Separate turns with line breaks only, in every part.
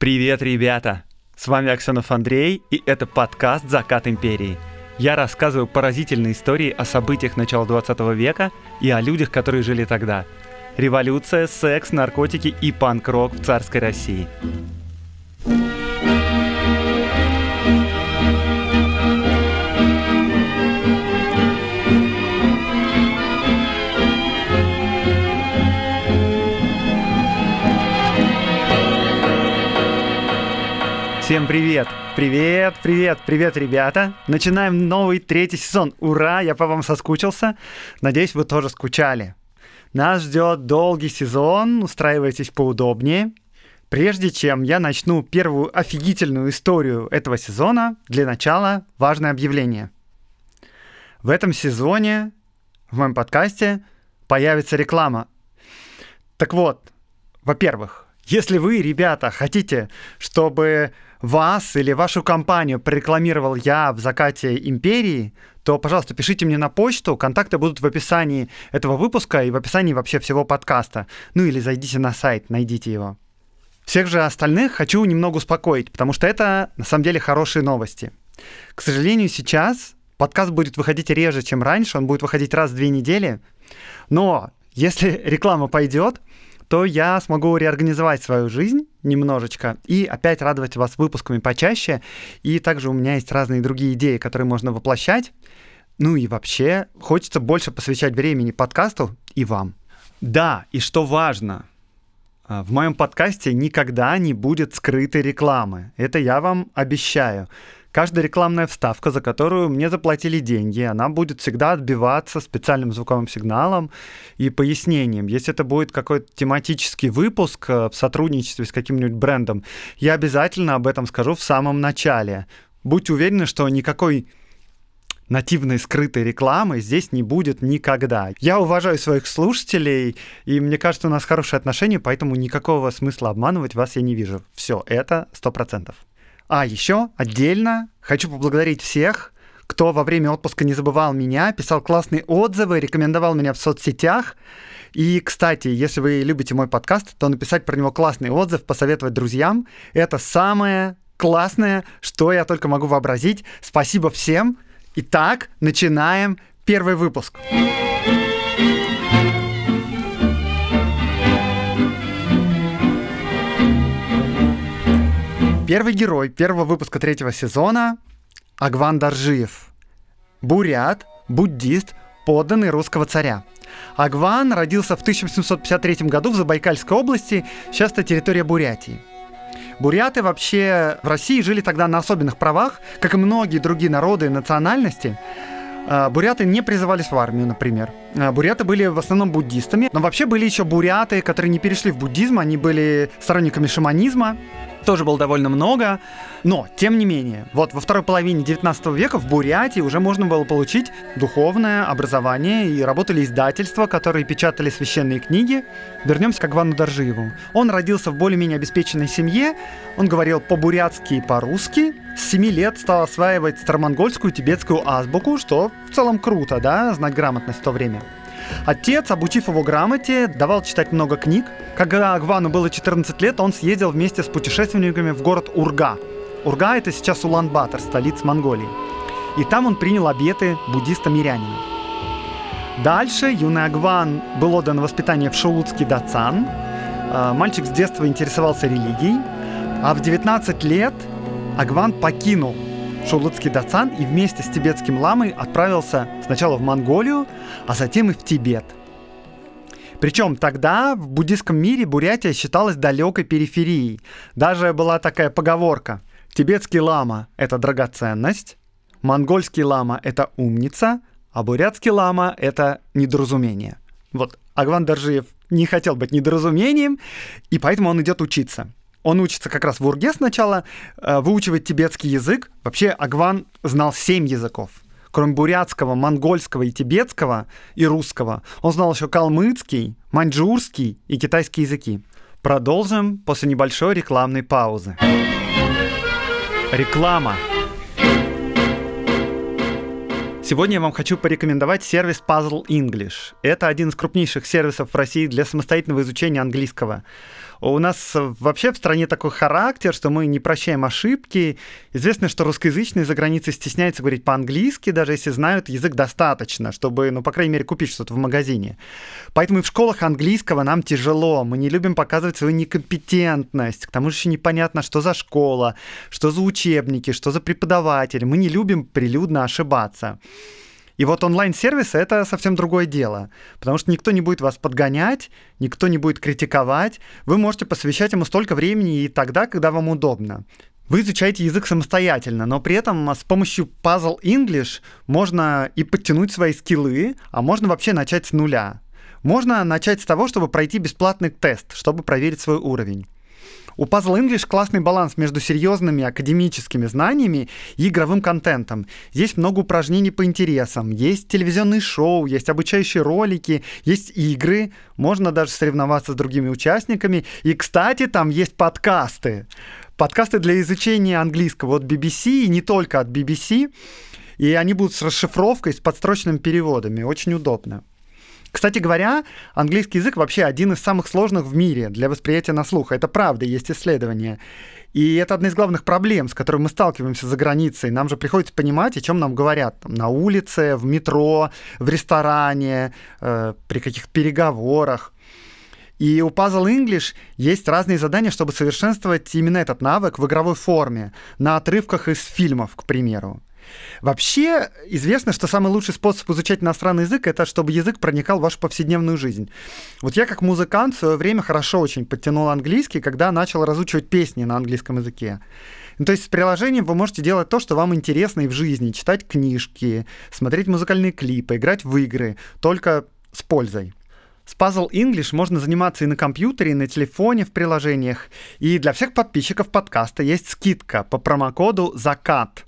Привет, ребята! С вами Аксенов Андрей, и это подкаст «Закат империи». Я рассказываю поразительные истории о событиях начала 20 века и о людях, которые жили тогда. Революция, секс, наркотики и панк-рок в царской России. Всем привет! Привет, привет, привет, ребята! Начинаем новый третий сезон. Ура, я по вам соскучился. Надеюсь, вы тоже скучали. Нас ждет долгий сезон, устраивайтесь поудобнее. Прежде чем я начну первую офигительную историю этого сезона, для начала важное объявление. В этом сезоне в моем подкасте появится реклама. Так вот, во-первых, если вы, ребята, хотите, чтобы вас или вашу компанию прорекламировал я в закате империи, то, пожалуйста, пишите мне на почту. Контакты будут в описании этого выпуска и в описании вообще всего подкаста. Ну или зайдите на сайт, найдите его. Всех же остальных хочу немного успокоить, потому что это на самом деле хорошие новости. К сожалению, сейчас подкаст будет выходить реже, чем раньше, он будет выходить раз в две недели. Но если реклама пойдет, то я смогу реорганизовать свою жизнь немножечко и опять радовать вас выпусками почаще. И также у меня есть разные другие идеи, которые можно воплощать. Ну и вообще, хочется больше посвящать времени подкасту и вам. Да, и что важно, а, в моем подкасте никогда не будет скрытой рекламы. Это я вам обещаю. Каждая рекламная вставка, за которую мне заплатили деньги, она будет всегда отбиваться специальным звуковым сигналом и пояснением. Если это будет какой-то тематический выпуск э, в сотрудничестве с каким-нибудь брендом, я обязательно об этом скажу в самом начале. Будьте уверены, что никакой нативной скрытой рекламы здесь не будет никогда. Я уважаю своих слушателей, и мне кажется, у нас хорошие отношения, поэтому никакого смысла обманывать вас я не вижу. Все, это сто процентов. А еще отдельно хочу поблагодарить всех, кто во время отпуска не забывал меня, писал классные отзывы, рекомендовал меня в соцсетях. И, кстати, если вы любите мой подкаст, то написать про него классный отзыв, посоветовать друзьям — это самое классное, что я только могу вообразить. Спасибо всем. Итак, начинаем первый выпуск. Первый герой первого выпуска третьего сезона — Агван Даржиев. Бурят, буддист, подданный русского царя. Агван родился в 1753 году в Забайкальской области, сейчас это территория Бурятии. Буряты вообще в России жили тогда на особенных правах, как и многие другие народы и национальности. А, буряты не призывались в армию, например. А, буряты были в основном буддистами, но вообще были еще буряты, которые не перешли в буддизм, они были сторонниками шаманизма тоже было довольно много. Но, тем не менее, вот во второй половине 19 века в Бурятии уже можно было получить духовное образование, и работали издательства, которые печатали священные книги. Вернемся к Агвану Доржиеву. Он родился в более-менее обеспеченной семье, он говорил по-бурятски и по-русски, с 7 лет стал осваивать старомонгольскую тибетскую азбуку, что в целом круто, да, знать грамотность в то время. Отец, обучив его грамоте, давал читать много книг. Когда Агвану было 14 лет, он съездил вместе с путешественниками в город Урга. Урга — это сейчас Улан-Батор, столица Монголии. И там он принял обеты буддиста-мирянина. Дальше юный Агван был отдан воспитание в Шоулуцкий Дацан. А, мальчик с детства интересовался религией, а в 19 лет Агван покинул Шоулуцкий Дацан и вместе с тибетским ламой отправился сначала в Монголию, а затем и в Тибет. Причем тогда в буддийском мире Бурятия считалась далекой периферией. Даже была такая поговорка. Тибетский лама – это драгоценность, монгольский лама – это умница, а бурятский лама – это недоразумение. Вот Агван Даржиев не хотел быть недоразумением, и поэтому он идет учиться. Он учится как раз в Урге сначала, э, выучивает тибетский язык. Вообще Агван знал семь языков. Кроме бурятского, монгольского и тибетского и русского, он знал еще калмыцкий, маньчжурский и китайский языки. Продолжим после небольшой рекламной паузы. Реклама. Сегодня я вам хочу порекомендовать сервис Puzzle English. Это один из крупнейших сервисов в России для самостоятельного изучения английского. У нас вообще в стране такой характер, что мы не прощаем ошибки. Известно, что русскоязычные за границей стесняются говорить по-английски, даже если знают язык достаточно, чтобы, ну, по крайней мере, купить что-то в магазине. Поэтому и в школах английского нам тяжело. Мы не любим показывать свою некомпетентность. К тому же еще непонятно, что за школа, что за учебники, что за преподаватель. Мы не любим прилюдно ошибаться. И вот онлайн-сервисы — это совсем другое дело, потому что никто не будет вас подгонять, никто не будет критиковать, вы можете посвящать ему столько времени и тогда, когда вам удобно. Вы изучаете язык самостоятельно, но при этом с помощью Puzzle English можно и подтянуть свои скиллы, а можно вообще начать с нуля. Можно начать с того, чтобы пройти бесплатный тест, чтобы проверить свой уровень. У Puzzle English классный баланс между серьезными академическими знаниями и игровым контентом. Есть много упражнений по интересам, есть телевизионные шоу, есть обучающие ролики, есть игры, можно даже соревноваться с другими участниками. И, кстати, там есть подкасты. Подкасты для изучения английского от BBC и не только от BBC. И они будут с расшифровкой, с подстрочными переводами. Очень удобно. Кстати говоря, английский язык вообще один из самых сложных в мире для восприятия на слух. Это правда, есть исследования. И это одна из главных проблем, с которой мы сталкиваемся за границей. Нам же приходится понимать, о чем нам говорят там, на улице, в метро, в ресторане, э, при каких-то переговорах. И у Puzzle English есть разные задания, чтобы совершенствовать именно этот навык в игровой форме, на отрывках из фильмов, к примеру. Вообще известно, что самый лучший способ изучать иностранный язык это чтобы язык проникал в вашу повседневную жизнь. Вот я как музыкант в свое время хорошо очень подтянул английский, когда начал разучивать песни на английском языке. Ну, то есть с приложением вы можете делать то, что вам интересно и в жизни, читать книжки, смотреть музыкальные клипы, играть в игры, только с пользой. С Puzzle English можно заниматься и на компьютере, и на телефоне в приложениях. И для всех подписчиков подкаста есть скидка по промокоду «Закат».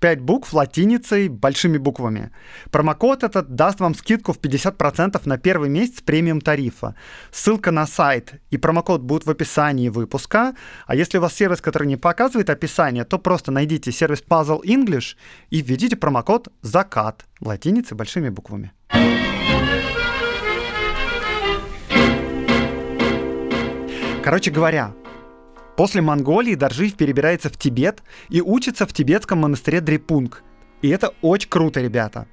5 букв латиницей большими буквами. Промокод этот даст вам скидку в 50% на первый месяц премиум тарифа. Ссылка на сайт и промокод будут в описании выпуска. А если у вас сервис, который не показывает описание, то просто найдите сервис Puzzle English и введите промокод «Закат» латиницей большими буквами. Короче говоря, После Монголии Доржиев перебирается в Тибет и учится в тибетском монастыре Дрепунг. И это очень круто, ребята.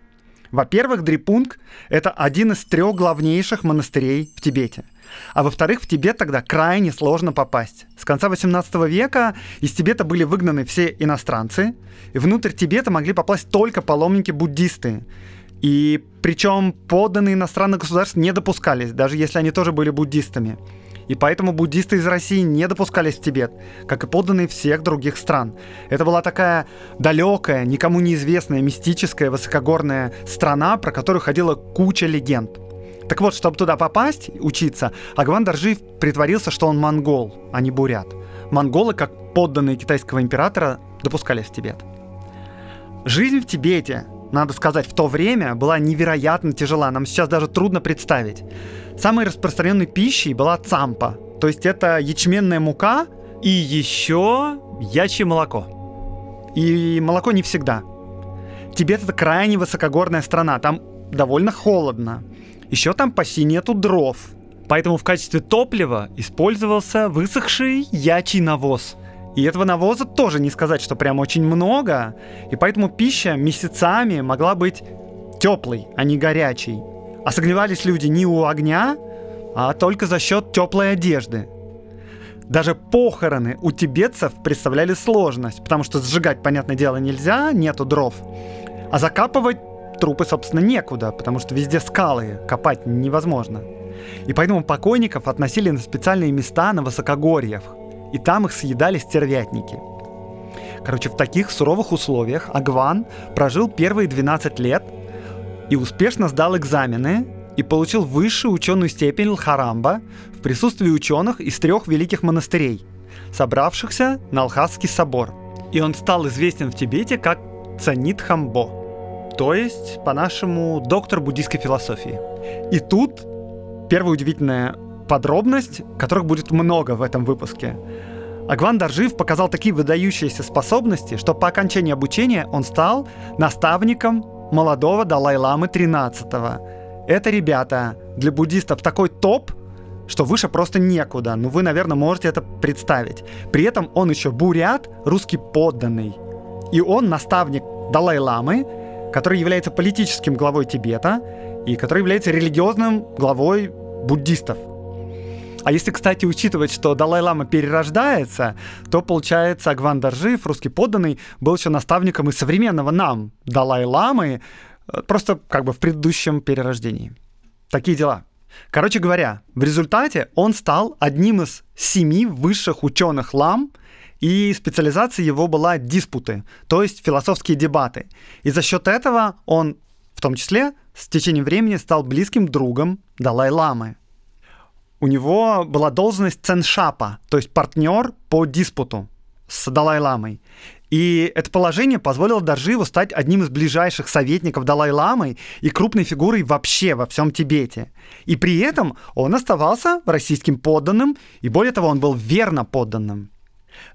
Во-первых, Дрепунг — это один из трех главнейших монастырей в Тибете. А во-вторых, в Тибет тогда крайне сложно попасть. С конца 18 века из Тибета были выгнаны все иностранцы, и внутрь Тибета могли попасть только паломники-буддисты. И причем подданные иностранных государств не допускались, даже если они тоже были буддистами. И поэтому буддисты из России не допускались в Тибет, как и подданные всех других стран. Это была такая далекая, никому неизвестная, мистическая, высокогорная страна, про которую ходила куча легенд. Так вот, чтобы туда попасть, учиться, Агван Даржиев притворился, что он монгол, а не бурят. Монголы, как подданные китайского императора, допускались в Тибет. Жизнь в Тибете, надо сказать, в то время была невероятно тяжела. Нам сейчас даже трудно представить. Самой распространенной пищей была цампа, то есть это ячменная мука и еще ячье молоко. И молоко не всегда. Тибет это крайне высокогорная страна, там довольно холодно. Еще там почти нету дров. Поэтому в качестве топлива использовался высохший ячий навоз. И этого навоза тоже не сказать, что прям очень много. И поэтому пища месяцами могла быть теплой, а не горячей. А согревались люди не у огня, а только за счет теплой одежды. Даже похороны у тибетцев представляли сложность, потому что сжигать, понятное дело, нельзя, нету дров. А закапывать трупы, собственно, некуда, потому что везде скалы, копать невозможно. И поэтому покойников относили на специальные места на высокогорьях, и там их съедали стервятники. Короче, в таких суровых условиях Агван прожил первые 12 лет – и успешно сдал экзамены и получил высшую ученую степень Лхарамба в присутствии ученых из трех великих монастырей, собравшихся на Алхазский собор. И он стал известен в Тибете как Цанит Хамбо, то есть, по-нашему, доктор буддийской философии. И тут первая удивительная подробность, которых будет много в этом выпуске. Агван Даржив показал такие выдающиеся способности, что по окончании обучения он стал наставником молодого Далай-ламы 13-го. Это, ребята, для буддистов такой топ, что выше просто некуда. Ну, вы, наверное, можете это представить. При этом он еще бурят, русский подданный. И он наставник Далай-ламы, который является политическим главой Тибета и который является религиозным главой буддистов. А если, кстати, учитывать, что Далай-Лама перерождается, то, получается, Агван Даржиев, русский подданный, был еще наставником и современного нам Далай-Ламы, э, просто как бы в предыдущем перерождении. Такие дела. Короче говоря, в результате он стал одним из семи высших ученых лам, и специализация его была диспуты, то есть философские дебаты. И за счет этого он, в том числе, с течением времени стал близким другом Далай-ламы. У него была должность ценшапа, то есть партнер по диспуту с Далай-ламой. И это положение позволило Даржиеву стать одним из ближайших советников Далай-ламы и крупной фигурой вообще во всем Тибете. И при этом он оставался российским подданным, и более того, он был верно подданным.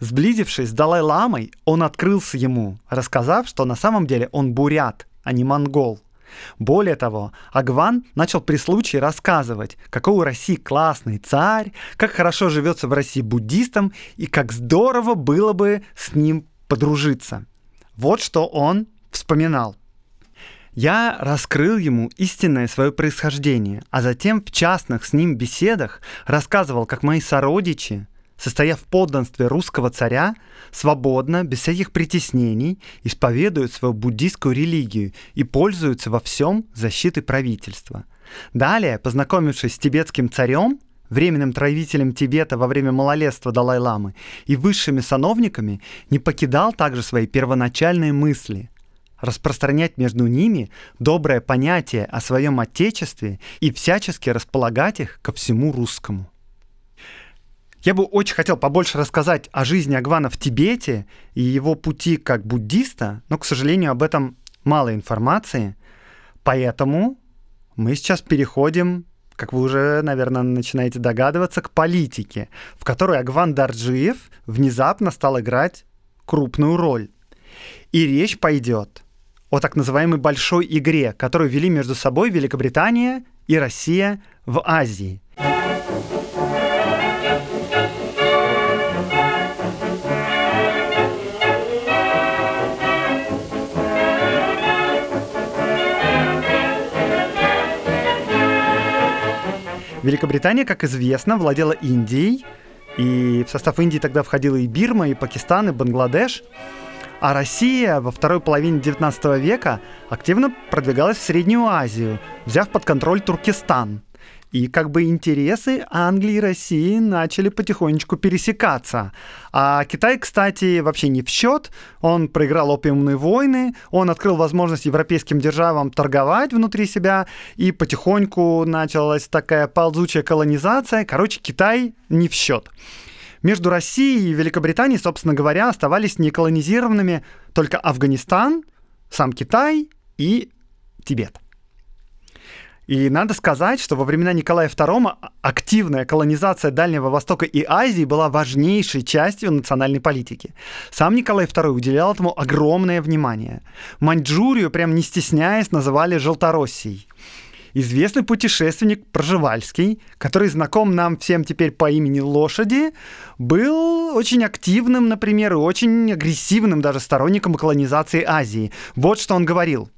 Сблизившись с Далай-ламой, он открылся ему, рассказав, что на самом деле он бурят, а не монгол. Более того, Агван начал при случае рассказывать, какой у России классный царь, как хорошо живется в России буддистам и как здорово было бы с ним подружиться. Вот что он вспоминал. Я раскрыл ему истинное свое происхождение, а затем в частных с ним беседах рассказывал, как мои сородичи, состоя в подданстве русского царя, свободно, без всяких притеснений, исповедуют свою буддийскую религию и пользуются во всем защитой правительства. Далее, познакомившись с тибетским царем, временным правителем Тибета во время малолетства Далай-ламы и высшими сановниками, не покидал также свои первоначальные мысли – распространять между ними доброе понятие о своем отечестве и всячески располагать их ко всему русскому. Я бы очень хотел побольше рассказать о жизни Агвана в Тибете и его пути как буддиста, но, к сожалению, об этом мало информации. Поэтому мы сейчас переходим как вы уже, наверное, начинаете догадываться, к политике, в которой Агван Дарджиев внезапно стал играть крупную роль. И речь пойдет о так называемой большой игре, которую вели между собой Великобритания и Россия в Азии. Великобритания, как известно, владела Индией, и в состав Индии тогда входила и Бирма, и Пакистан, и Бангладеш. А Россия во второй половине 19 века активно продвигалась в Среднюю Азию, взяв под контроль Туркестан. И как бы интересы Англии и России начали потихонечку пересекаться. А Китай, кстати, вообще не в счет. Он проиграл опиумные войны, он открыл возможность европейским державам торговать внутри себя, и потихоньку началась такая ползучая колонизация. Короче, Китай не в счет. Между Россией и Великобританией, собственно говоря, оставались неколонизированными только Афганистан, сам Китай и Тибет. И надо сказать, что во времена Николая II активная колонизация Дальнего Востока и Азии была важнейшей частью национальной политики. Сам Николай II уделял этому огромное внимание. Маньчжурию, прям не стесняясь, называли Желтороссией. Известный путешественник Проживальский, который знаком нам всем теперь по имени Лошади, был очень активным, например, и очень агрессивным даже сторонником колонизации Азии. Вот что он говорил –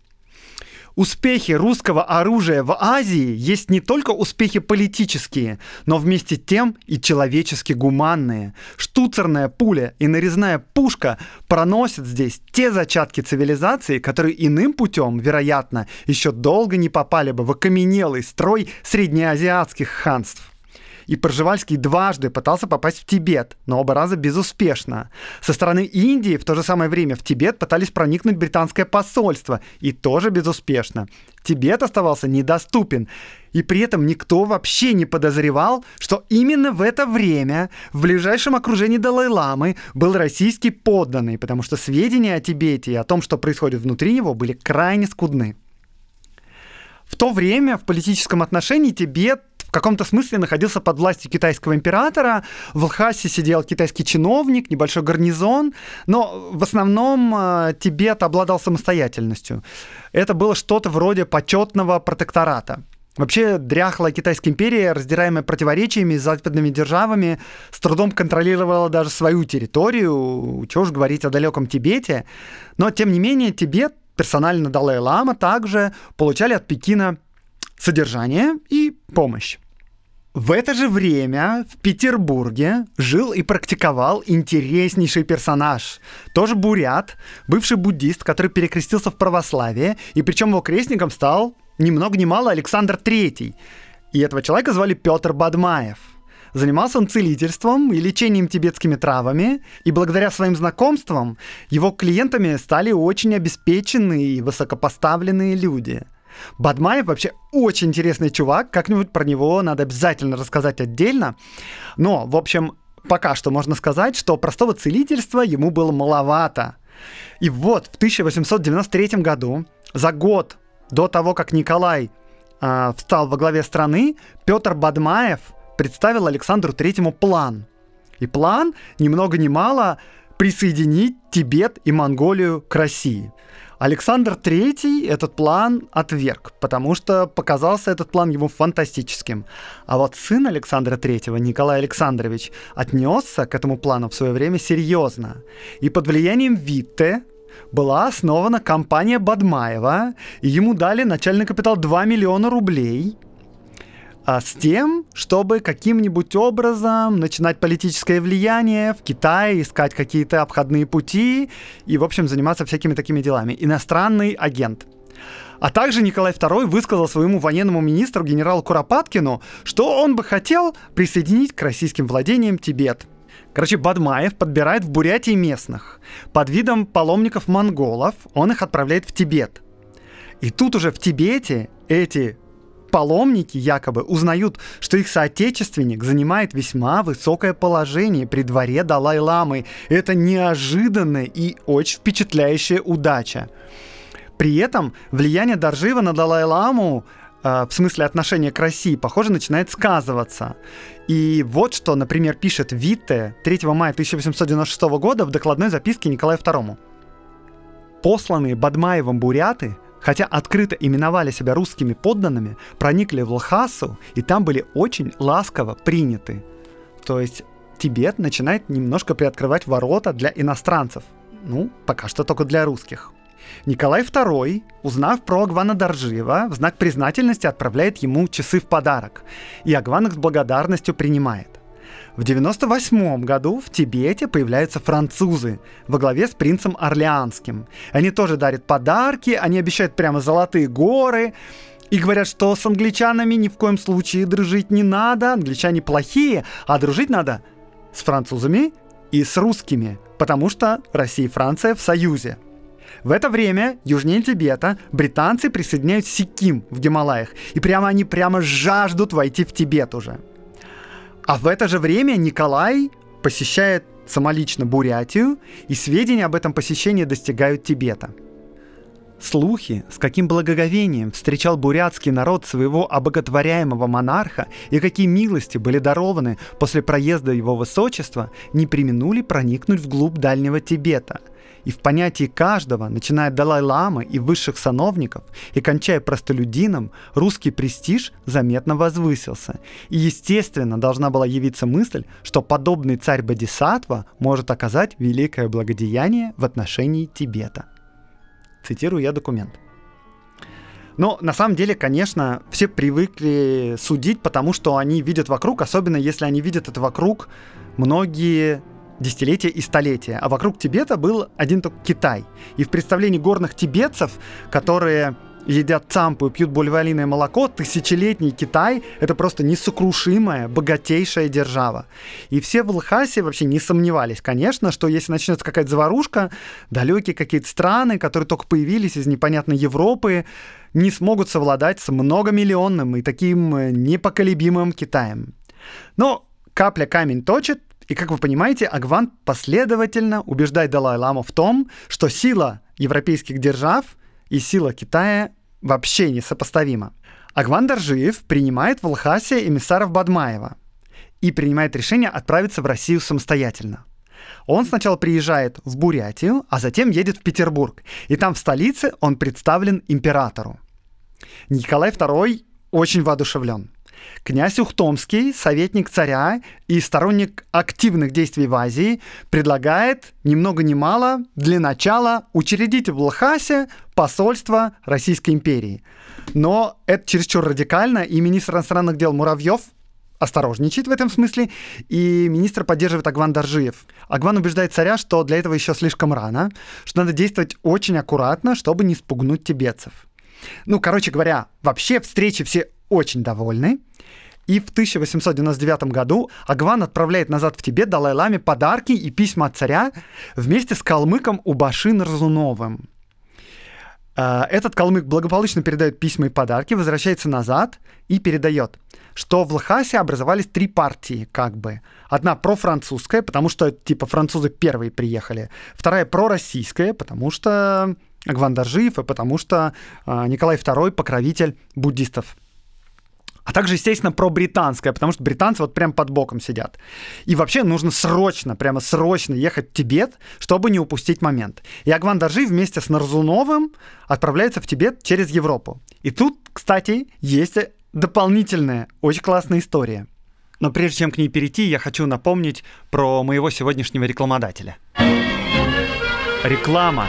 Успехи русского оружия в Азии есть не только успехи политические, но вместе тем и человечески гуманные. Штуцерная пуля и нарезная пушка проносят здесь те зачатки цивилизации, которые иным путем, вероятно, еще долго не попали бы в окаменелый строй среднеазиатских ханств и Пржевальский дважды пытался попасть в Тибет, но оба раза безуспешно. Со стороны Индии в то же самое время в Тибет пытались проникнуть британское посольство, и тоже безуспешно. Тибет оставался недоступен. И при этом никто вообще не подозревал, что именно в это время в ближайшем окружении Далай-ламы был российский подданный, потому что сведения о Тибете и о том, что происходит внутри него, были крайне скудны. В то время в политическом отношении Тибет в каком-то смысле находился под властью китайского императора. В Лхасе сидел китайский чиновник, небольшой гарнизон, но в основном э, Тибет обладал самостоятельностью. Это было что-то вроде почетного протектората. Вообще, дряхлая Китайская империя, раздираемая противоречиями с западными державами, с трудом контролировала даже свою территорию, чего уж говорить о далеком Тибете. Но, тем не менее, Тибет, персонально Далай-Лама, также получали от Пекина содержание и помощь. В это же время в Петербурге жил и практиковал интереснейший персонаж. Тоже бурят, бывший буддист, который перекрестился в православие, и причем его крестником стал ни много ни мало Александр III. И этого человека звали Петр Бадмаев. Занимался он целительством и лечением тибетскими травами, и благодаря своим знакомствам его клиентами стали очень обеспеченные и высокопоставленные люди – Бадмаев вообще очень интересный чувак, как-нибудь про него надо обязательно рассказать отдельно. Но, в общем, пока что можно сказать, что простого целительства ему было маловато. И вот в 1893 году, за год до того, как Николай э, встал во главе страны, Петр Бадмаев представил Александру Третьему план. И план, ни много ни мало, присоединить Тибет и Монголию к России. Александр III этот план отверг, потому что показался этот план ему фантастическим. А вот сын Александра III, Николай Александрович, отнесся к этому плану в свое время серьезно. И под влиянием Витте была основана компания Бадмаева, и ему дали начальный капитал 2 миллиона рублей – а с тем, чтобы каким-нибудь образом начинать политическое влияние в Китае, искать какие-то обходные пути и, в общем, заниматься всякими такими делами. Иностранный агент. А также Николай II высказал своему военному министру генералу Куропаткину, что он бы хотел присоединить к российским владениям Тибет. Короче, Бадмаев подбирает в Бурятии местных. Под видом паломников-монголов он их отправляет в Тибет. И тут уже в Тибете эти паломники якобы узнают, что их соотечественник занимает весьма высокое положение при дворе Далай-ламы. Это неожиданная и очень впечатляющая удача. При этом влияние Даржива на Далай-ламу э, в смысле отношения к России, похоже, начинает сказываться. И вот что, например, пишет Витте 3 мая 1896 года в докладной записке Николаю II. Посланные Бадмаевым буряты – хотя открыто именовали себя русскими подданными, проникли в Лхасу и там были очень ласково приняты. То есть Тибет начинает немножко приоткрывать ворота для иностранцев. Ну, пока что только для русских. Николай II, узнав про Агвана Доржиева, в знак признательности отправляет ему часы в подарок, и Агван их с благодарностью принимает. В 98 году в Тибете появляются французы во главе с принцем Орлеанским. Они тоже дарят подарки, они обещают прямо золотые горы, и говорят, что с англичанами ни в коем случае дружить не надо, англичане плохие, а дружить надо с французами и с русскими, потому что Россия и Франция в союзе. В это время южнее Тибета британцы присоединяют Сиким в Гималаях, и прямо они прямо жаждут войти в Тибет уже. А в это же время Николай посещает самолично Бурятию, и сведения об этом посещении достигают Тибета. Слухи, с каким благоговением встречал бурятский народ своего обоготворяемого монарха и какие милости были дарованы после проезда его высочества, не применули проникнуть вглубь Дальнего Тибета – и в понятии каждого, начиная от Далай-ламы и высших сановников и кончая простолюдином, русский престиж заметно возвысился. И естественно должна была явиться мысль, что подобный царь Бодисатва может оказать великое благодеяние в отношении Тибета. Цитирую я документ. Но на самом деле, конечно, все привыкли судить, потому что они видят вокруг, особенно если они видят это вокруг многие десятилетия и столетия. А вокруг Тибета был один только Китай. И в представлении горных тибетцев, которые едят цампу и пьют боливалиное молоко, тысячелетний Китай — это просто несокрушимая, богатейшая держава. И все в Лхасе вообще не сомневались, конечно, что если начнется какая-то заварушка, далекие какие-то страны, которые только появились из непонятной Европы, не смогут совладать с многомиллионным и таким э, непоколебимым Китаем. Но капля камень точит, и, как вы понимаете, Агван последовательно убеждает Далай-Ламу в том, что сила европейских держав и сила Китая вообще несопоставима. Агван Даржиев принимает в Лхасе эмиссаров Бадмаева и принимает решение отправиться в Россию самостоятельно. Он сначала приезжает в Бурятию, а затем едет в Петербург. И там в столице он представлен императору. Николай II очень воодушевлен. Князь Ухтомский, советник царя и сторонник активных действий в Азии, предлагает ни много ни мало для начала учредить в Лхасе посольство Российской империи. Но это чересчур радикально, и министр иностранных дел Муравьев осторожничает в этом смысле, и министр поддерживает Агван Даржиев. Агван убеждает царя, что для этого еще слишком рано, что надо действовать очень аккуратно, чтобы не спугнуть тибетцев. Ну, короче говоря, вообще встречи все очень довольны. И в 1899 году Агван отправляет назад в Тибет Далай-Ламе подарки и письма от царя вместе с калмыком Убашин Разуновым. А, этот калмык благополучно передает письма и подарки, возвращается назад и передает, что в Лхасе образовались три партии, как бы. Одна профранцузская, потому что, типа, французы первые приехали. Вторая пророссийская, потому что Агван жив, и потому что а, Николай II покровитель буддистов а также, естественно, про британское, потому что британцы вот прям под боком сидят. И вообще нужно срочно, прямо срочно ехать в Тибет, чтобы не упустить момент. И Агван Даржи вместе с Нарзуновым отправляется в Тибет через Европу. И тут, кстати, есть дополнительная, очень классная история. Но прежде чем к ней перейти, я хочу напомнить про моего сегодняшнего рекламодателя. Реклама.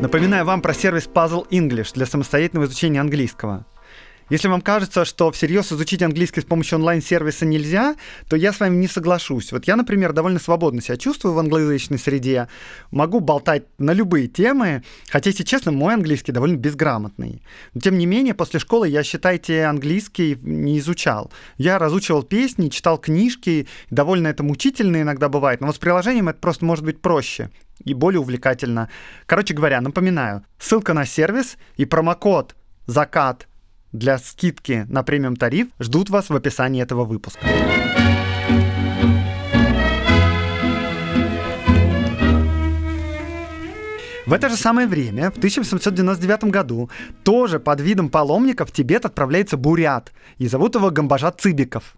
Напоминаю вам про сервис Puzzle English для самостоятельного изучения английского. Если вам кажется, что всерьез изучить английский с помощью онлайн-сервиса нельзя, то я с вами не соглашусь. Вот я, например, довольно свободно себя чувствую в англоязычной среде, могу болтать на любые темы, хотя, если честно, мой английский довольно безграмотный. Но, тем не менее, после школы я, считайте, английский не изучал. Я разучивал песни, читал книжки, довольно это мучительно иногда бывает, но вот с приложением это просто может быть проще и более увлекательно. Короче говоря, напоминаю, ссылка на сервис и промокод «Закат» для скидки на премиум тариф ждут вас в описании этого выпуска. В это же самое время, в 1899 году, тоже под видом паломников в Тибет отправляется бурят, и зовут его Гамбажат Цыбиков.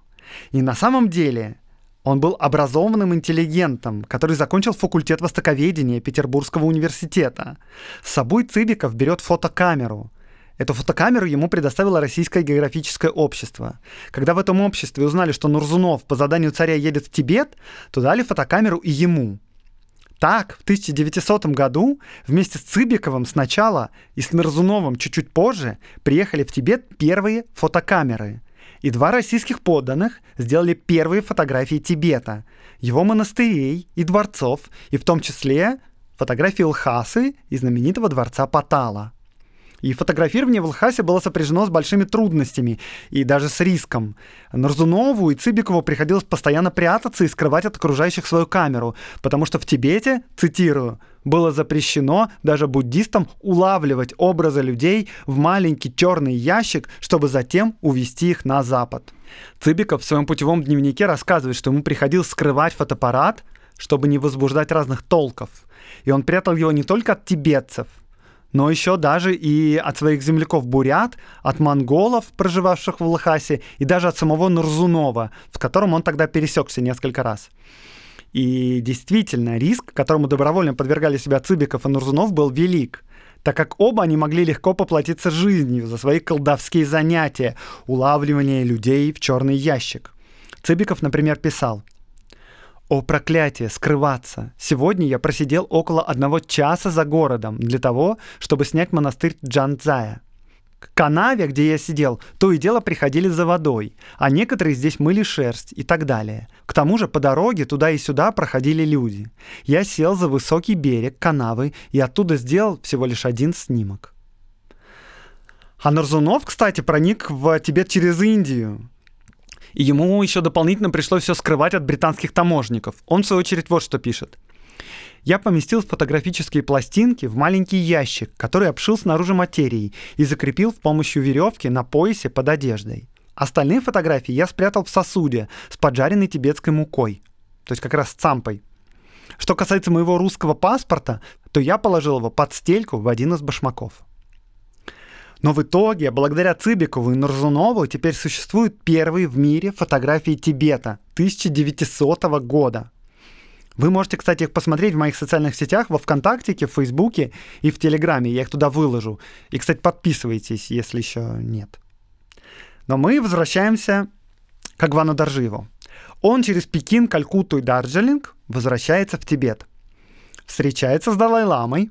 И на самом деле он был образованным интеллигентом, который закончил факультет востоковедения Петербургского университета. С собой Цыбиков берет фотокамеру. Эту фотокамеру ему предоставило Российское географическое общество. Когда в этом обществе узнали, что Нурзунов по заданию царя едет в Тибет, то дали фотокамеру и ему. Так, в 1900 году вместе с Цыбиковым сначала и с Нурзуновым чуть-чуть позже приехали в Тибет первые фотокамеры – и два российских подданных сделали первые фотографии Тибета, его монастырей и дворцов, и в том числе фотографии Лхасы и знаменитого дворца Патала. И фотографирование в Лхасе было сопряжено с большими трудностями и даже с риском. Нарзунову и Цыбикову приходилось постоянно прятаться и скрывать от окружающих свою камеру, потому что в Тибете, цитирую, было запрещено даже буддистам улавливать образы людей в маленький черный ящик, чтобы затем увести их на запад. Цыбиков в своем путевом дневнике рассказывает, что ему приходилось скрывать фотоаппарат, чтобы не возбуждать разных толков. И он прятал его не только от тибетцев – но еще даже и от своих земляков-бурят, от монголов, проживавших в Лхасе, и даже от самого Нурзунова, с которым он тогда пересекся несколько раз. И действительно, риск, которому добровольно подвергали себя Цыбиков и Нурзунов, был велик, так как оба они могли легко поплатиться жизнью за свои колдовские занятия, улавливание людей в черный ящик. Цыбиков, например, писал – о проклятие, скрываться. Сегодня я просидел около одного часа за городом для того, чтобы снять монастырь Джанцзая. К канаве, где я сидел, то и дело приходили за водой, а некоторые здесь мыли шерсть и так далее. К тому же по дороге туда и сюда проходили люди. Я сел за высокий берег канавы и оттуда сделал всего лишь один снимок. А Нарзунов, кстати, проник в Тибет через Индию. И ему еще дополнительно пришлось все скрывать от британских таможников. Он, в свою очередь, вот что пишет. Я поместил фотографические пластинки в маленький ящик, который обшил снаружи материей и закрепил с помощью веревки на поясе под одеждой. Остальные фотографии я спрятал в сосуде с поджаренной тибетской мукой, то есть как раз с цампой. Что касается моего русского паспорта, то я положил его под стельку в один из башмаков. Но в итоге, благодаря Цыбикову и Нурзунову, теперь существуют первые в мире фотографии Тибета 1900 года. Вы можете, кстати, их посмотреть в моих социальных сетях, во ВКонтакте, в Фейсбуке и в Телеграме. Я их туда выложу. И, кстати, подписывайтесь, если еще нет. Но мы возвращаемся к Агвану Даржиеву. Он через Пекин, Калькутту и Дарджилинг возвращается в Тибет. Встречается с Далай-ламой,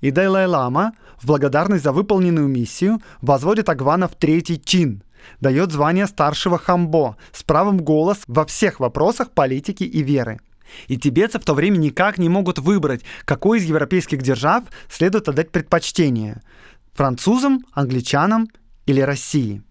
и Далай-лама в благодарность за выполненную миссию возводит Агвана в третий чин, дает звание старшего хамбо с правом голос во всех вопросах политики и веры. И тибетцы в то время никак не могут выбрать, какой из европейских держав следует отдать предпочтение – французам, англичанам или России –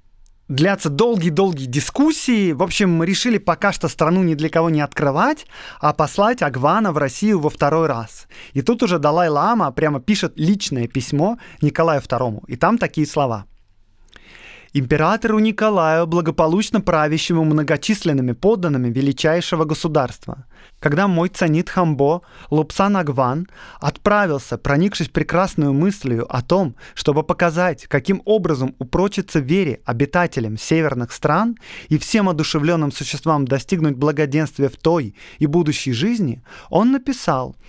длятся долгие-долгие дискуссии. В общем, мы решили пока что страну ни для кого не открывать, а послать Агвана в Россию во второй раз. И тут уже Далай-Лама прямо пишет личное письмо Николаю II. И там такие слова – императору Николаю, благополучно правящему многочисленными подданными величайшего государства. Когда мой цанит Хамбо, Лупсан Агван, отправился, проникшись прекрасную мыслью о том, чтобы показать, каким образом упрочиться вере обитателям северных стран и всем одушевленным существам достигнуть благоденствия в той и будущей жизни, он написал –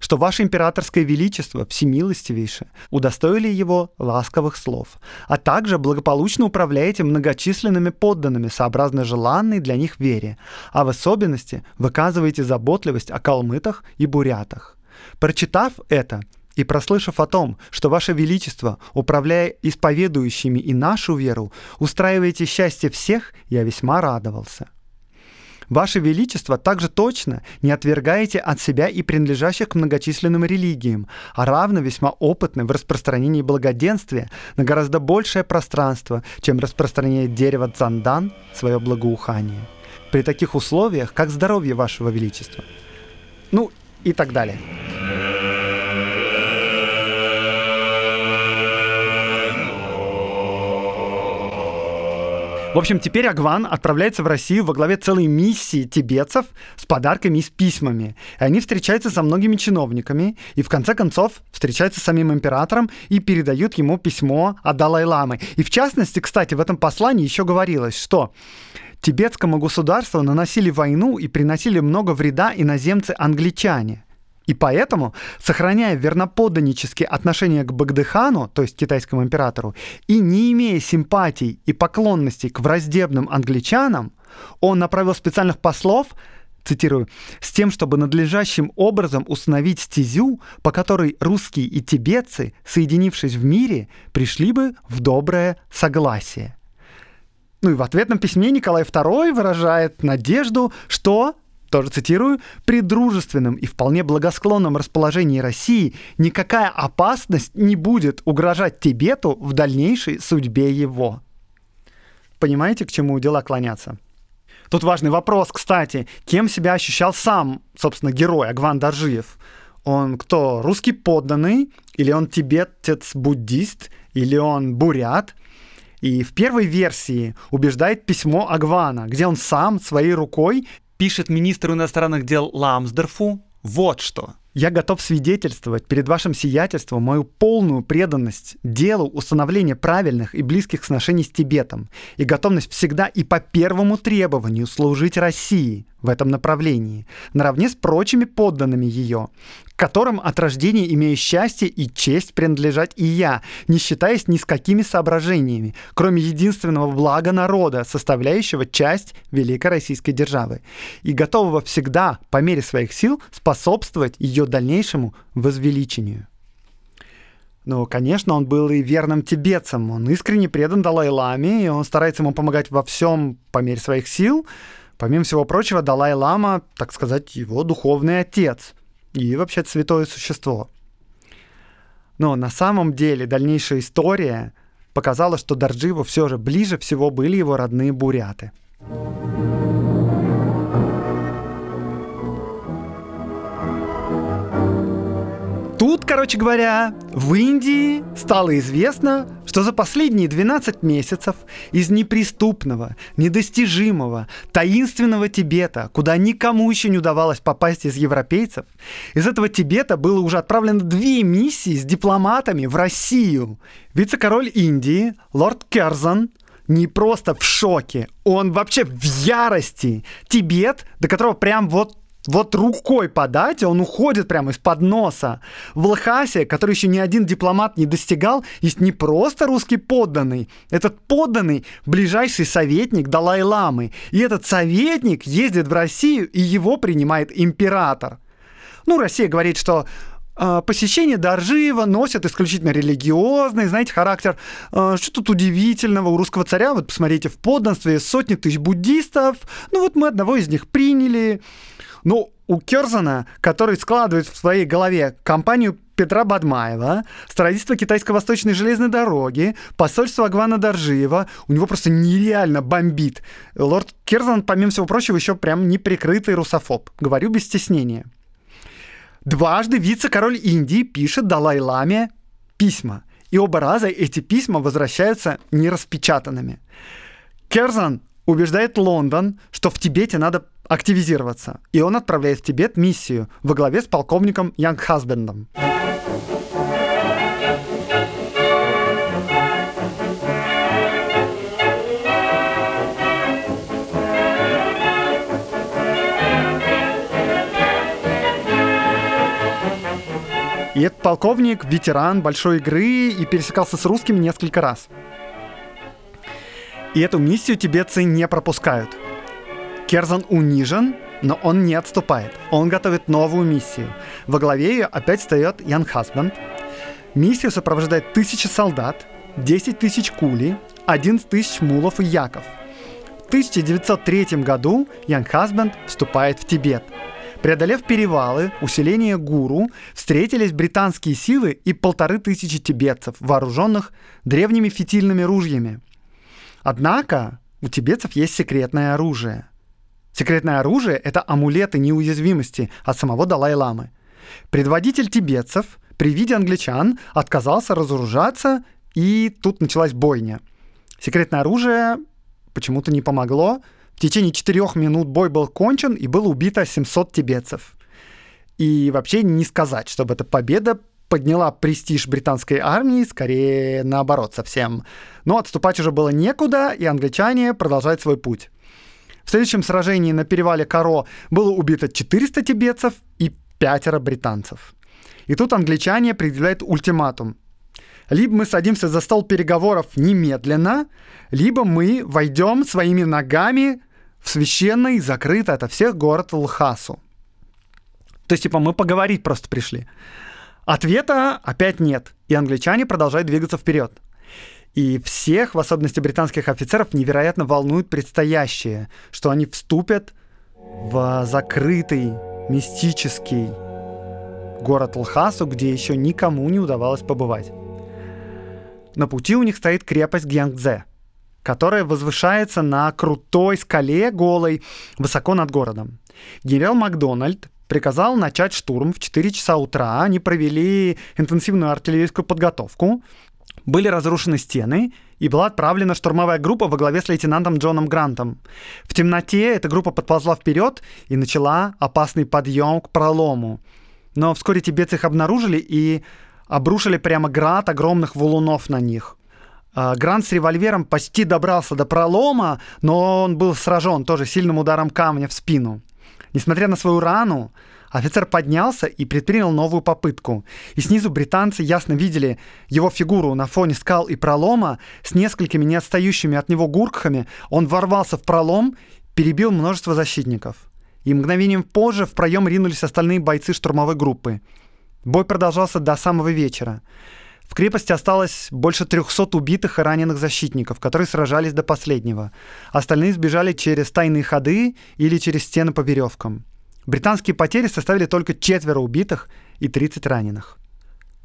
что ваше императорское величество, всемилостивейшее, удостоили его ласковых слов, а также благополучно управляете многочисленными подданными, сообразно желанной для них вере, а в особенности выказываете заботливость о калмытах и бурятах. Прочитав это, и прослышав о том, что Ваше Величество, управляя исповедующими и нашу веру, устраиваете счастье всех, я весьма радовался. Ваше Величество также точно не отвергаете от себя и принадлежащих к многочисленным религиям, а равно весьма опытны в распространении благоденствия на гораздо большее пространство, чем распространяет дерево цандан свое благоухание. При таких условиях, как здоровье Вашего Величества. Ну и так далее. В общем, теперь Агван отправляется в Россию во главе целой миссии тибетцев с подарками и с письмами. И они встречаются со многими чиновниками и в конце концов встречаются с самим императором и передают ему письмо от Далай-ламы. И в частности, кстати, в этом послании еще говорилось, что тибетскому государству наносили войну и приносили много вреда иноземцы-англичане – и поэтому, сохраняя верноподданнические отношения к Багдыхану, то есть китайскому императору, и не имея симпатий и поклонностей к враждебным англичанам, он направил специальных послов цитирую, с тем, чтобы надлежащим образом установить стезю, по которой русские и тибетцы, соединившись в мире, пришли бы в доброе согласие. Ну и в ответном письме Николай II выражает надежду, что тоже цитирую, при дружественном и вполне благосклонном расположении России никакая опасность не будет угрожать Тибету в дальнейшей судьбе его. Понимаете, к чему дела клонятся? Тут важный вопрос, кстати, кем себя ощущал сам, собственно, герой Агван Даржиев? Он кто, русский подданный, или он тибетец-буддист, или он бурят? И в первой версии убеждает письмо Агвана, где он сам своей рукой пишет министр иностранных дел Ламсдорфу вот что. Я готов свидетельствовать перед вашим сиятельством мою полную преданность делу установления правильных и близких сношений с Тибетом и готовность всегда и по первому требованию служить России в этом направлении, наравне с прочими подданными ее, которым от рождения имею счастье и честь принадлежать и я, не считаясь ни с какими соображениями, кроме единственного блага народа, составляющего часть Великой Российской державы, и готового всегда, по мере своих сил, способствовать ее дальнейшему возвеличению. Ну, конечно, он был и верным тибетцем. Он искренне предан Далай-Ламе, и он старается ему помогать во всем по мере своих сил. Помимо всего прочего, Далай-Лама, так сказать, его духовный отец и вообще святое существо. Но на самом деле дальнейшая история показала, что Дардживу все же ближе всего были его родные буряты. Тут, короче говоря, в Индии стало известно, что за последние 12 месяцев из неприступного, недостижимого, таинственного Тибета, куда никому еще не удавалось попасть из европейцев, из этого Тибета было уже отправлено две миссии с дипломатами в Россию. Вице-король Индии, лорд Керзан, не просто в шоке, он вообще в ярости. Тибет, до которого прям вот вот рукой подать, он уходит прямо из-под носа. В Лхасе, который еще ни один дипломат не достигал, есть не просто русский подданный. Этот подданный – ближайший советник Далай-ламы. И этот советник ездит в Россию, и его принимает император. Ну, Россия говорит, что э, посещение Доржиева носит исключительно религиозный, знаете, характер. Э, что тут удивительного у русского царя? Вот посмотрите, в подданстве сотни тысяч буддистов. Ну вот мы одного из них приняли. Ну, у Керзана, который складывает в своей голове компанию Петра Бадмаева, строительство китайско-восточной железной дороги, посольство Агвана Доржиева, у него просто нереально бомбит. Лорд Керзан, помимо всего прочего, еще прям неприкрытый русофоб. Говорю без стеснения. Дважды вице-король Индии пишет Далай-Ламе письма. И оба раза эти письма возвращаются нераспечатанными. Керзан убеждает Лондон, что в Тибете надо активизироваться. И он отправляет в Тибет миссию во главе с полковником Янг Хасбендом. И этот полковник ветеран большой игры и пересекался с русскими несколько раз. И эту миссию тибетцы не пропускают. Керзан унижен, но он не отступает. Он готовит новую миссию. Во главе ее опять встает Ян Хасбанд. Миссию сопровождает тысячи солдат, 10 тысяч кули, 11 тысяч мулов и яков. В 1903 году Ян Хасбанд вступает в Тибет – Преодолев перевалы, усиление гуру, встретились британские силы и полторы тысячи тибетцев, вооруженных древними фитильными ружьями. Однако у тибетцев есть секретное оружие. Секретное оружие — это амулеты неуязвимости от самого Далай-ламы. Предводитель тибетцев при виде англичан отказался разоружаться, и тут началась бойня. Секретное оружие почему-то не помогло, в течение четырех минут бой был кончен, и было убито 700 тибетцев. И вообще не сказать, чтобы эта победа подняла престиж британской армии, скорее наоборот совсем. Но отступать уже было некуда, и англичане продолжают свой путь. В следующем сражении на перевале Каро было убито 400 тибетцев и пятеро британцев. И тут англичане предъявляют ультиматум. Либо мы садимся за стол переговоров немедленно, либо мы войдем своими ногами в священный, закрытый ото всех город Лхасу. То есть, типа, мы поговорить просто пришли. Ответа опять нет, и англичане продолжают двигаться вперед. И всех, в особенности британских офицеров, невероятно волнует предстоящее, что они вступят в закрытый, мистический город Лхасу, где еще никому не удавалось побывать. На пути у них стоит крепость Гьянгдзе – которая возвышается на крутой скале голой высоко над городом. Генерал Макдональд приказал начать штурм в 4 часа утра. Они провели интенсивную артиллерийскую подготовку. Были разрушены стены, и была отправлена штурмовая группа во главе с лейтенантом Джоном Грантом. В темноте эта группа подползла вперед и начала опасный подъем к пролому. Но вскоре тибетцы их обнаружили и обрушили прямо град огромных валунов на них. А, Грант с револьвером почти добрался до пролома, но он был сражен тоже сильным ударом камня в спину. Несмотря на свою рану, офицер поднялся и предпринял новую попытку. И снизу британцы ясно видели его фигуру на фоне скал и пролома с несколькими не от него гуркхами. Он ворвался в пролом, перебил множество защитников. И мгновением позже в проем ринулись остальные бойцы штурмовой группы. Бой продолжался до самого вечера. В крепости осталось больше 300 убитых и раненых защитников, которые сражались до последнего. Остальные сбежали через тайные ходы или через стены по веревкам. Британские потери составили только четверо убитых и 30 раненых.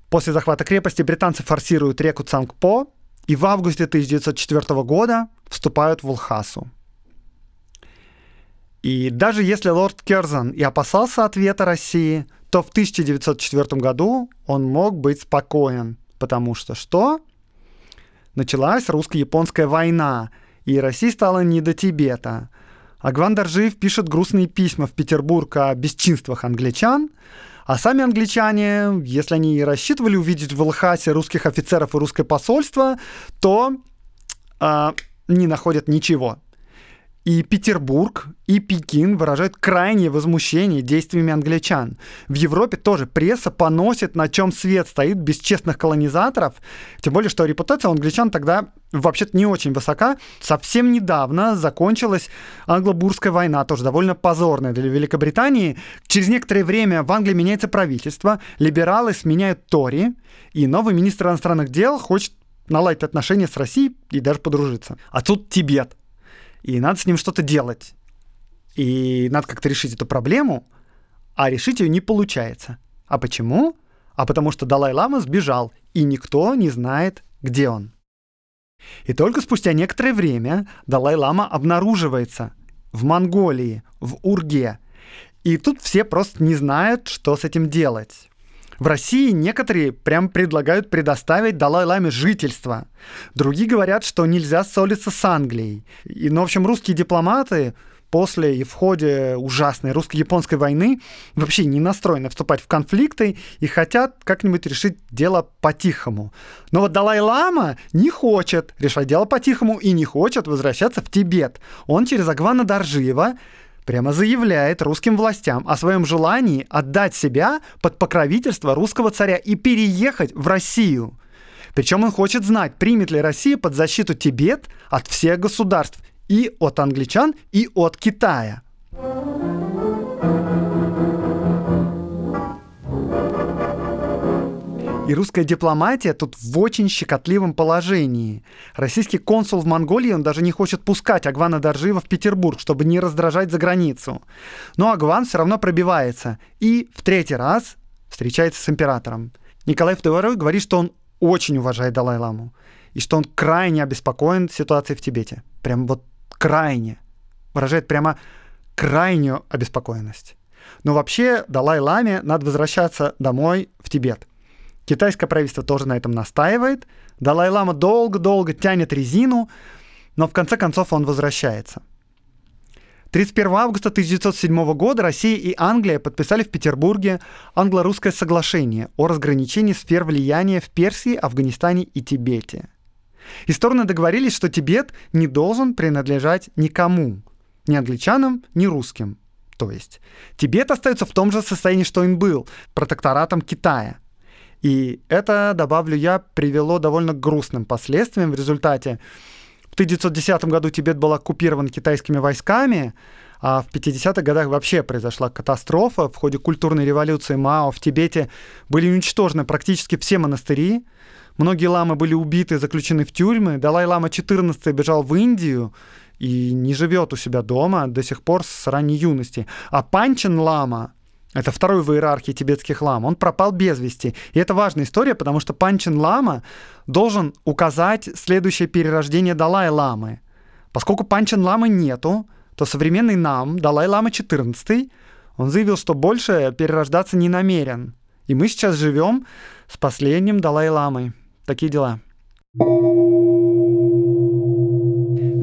После захвата крепости британцы форсируют реку Цангпо и в августе 1904 года вступают в Улхасу. И даже если лорд Керзан и опасался ответа России, то в 1904 году он мог быть спокоен – Потому что что? Началась русско-японская война, и России стало не до Тибета. Агван Доржиев пишет грустные письма в Петербург о бесчинствах англичан, а сами англичане, если они и рассчитывали увидеть в Лхасе русских офицеров и русское посольство, то э, не находят ничего. И Петербург, и Пекин выражают крайнее возмущение действиями англичан. В Европе тоже пресса поносит, на чем свет стоит бесчестных колонизаторов. Тем более, что репутация у англичан тогда вообще-то не очень высока. Совсем недавно закончилась англо-бурская война, тоже довольно позорная для Великобритании. Через некоторое время в Англии меняется правительство, либералы сменяют Тори, и новый министр иностранных дел хочет наладить отношения с Россией и даже подружиться. А тут Тибет и надо с ним что-то делать. И надо как-то решить эту проблему, а решить ее не получается. А почему? А потому что Далай-Лама сбежал, и никто не знает, где он. И только спустя некоторое время Далай-Лама обнаруживается в Монголии, в Урге. И тут все просто не знают, что с этим делать. В России некоторые прям предлагают предоставить Далай-Ламе жительство. Другие говорят, что нельзя ссориться с Англией. И, ну, в общем, русские дипломаты после и в ходе ужасной русско-японской войны вообще не настроены вступать в конфликты и хотят как-нибудь решить дело по-тихому. Но вот Далай-Лама не хочет решать дело по-тихому и не хочет возвращаться в Тибет. Он через Агвана Даржиева прямо заявляет русским властям о своем желании отдать себя под покровительство русского царя и переехать в Россию. Причем он хочет знать, примет ли Россия под защиту Тибет от всех государств и от англичан, и от Китая. И русская дипломатия тут в очень щекотливом положении. Российский консул в Монголии, он даже не хочет пускать Агвана Даржиева в Петербург, чтобы не раздражать за границу. Но Агван все равно пробивается и в третий раз встречается с императором. Николай II говорит, что он очень уважает Далай-ламу и что он крайне обеспокоен ситуацией в Тибете. Прям вот крайне. Выражает прямо крайнюю обеспокоенность. Но вообще Далай-ламе надо возвращаться домой в Тибет – Китайское правительство тоже на этом настаивает. Далай-лама долго-долго тянет резину, но в конце концов он возвращается. 31 августа 1907 года Россия и Англия подписали в Петербурге англо-русское соглашение о разграничении сфер влияния в Персии, Афганистане и Тибете. И стороны договорились, что Тибет не должен принадлежать никому, ни англичанам, ни русским. То есть Тибет остается в том же состоянии, что он был, протекторатом Китая – и это, добавлю я, привело довольно грустным последствиям в результате. В 1910 году Тибет был оккупирован китайскими войсками, а в 50-х годах вообще произошла катастрофа. В ходе культурной революции Мао в Тибете были уничтожены практически все монастыри. Многие ламы были убиты, заключены в тюрьмы. Далай-лама 14 бежал в Индию и не живет у себя дома до сих пор с ранней юности. А Панчин лама это второй в иерархии тибетских лам. Он пропал без вести. И это важная история, потому что Панчин Лама должен указать следующее перерождение Далай-ламы. Поскольку Панчин Ламы нету, то современный нам, Далай-лама 14, он заявил, что больше перерождаться не намерен. И мы сейчас живем с последним Далай-ламой. Такие дела.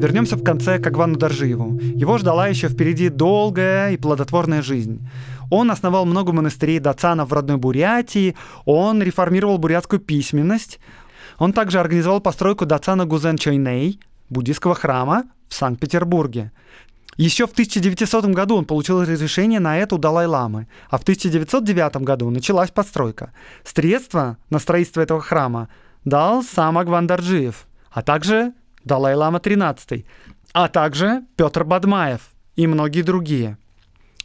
Вернемся в конце к Агвану Даржиеву. Его ждала еще впереди долгая и плодотворная жизнь. Он основал много монастырей дацанов в родной Бурятии, он реформировал бурятскую письменность, он также организовал постройку дацана Гузен Чойней, буддийского храма в Санкт-Петербурге. Еще в 1900 году он получил разрешение на это у Далай-ламы, а в 1909 году началась постройка. Средства на строительство этого храма дал сам Агван Дарджиев, а также Далай-лама XIII, а также Петр Бадмаев и многие другие.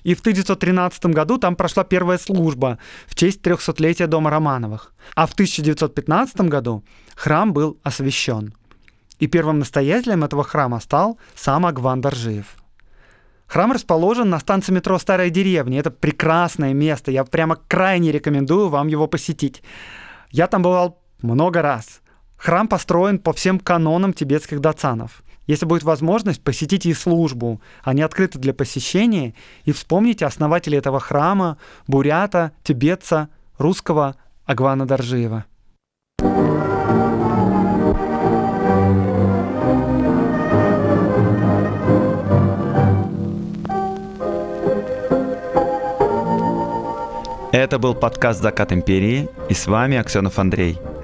И в 1913 году там прошла первая служба в честь 300-летия дома Романовых. А в 1915 году храм был освящен. И первым настоятелем этого храма стал сам Агван Даржиев. Храм расположен на станции метро «Старая деревня». Это прекрасное место. Я прямо крайне рекомендую вам его посетить. Я там бывал много раз. Храм построен по всем канонам тибетских дацанов. Если будет возможность, посетите и службу. Они открыты для посещения. И вспомните основателя этого храма, бурята, тибетца, русского Агвана Даржиева. Это был подкаст «Закат империи» и с вами Аксенов Андрей –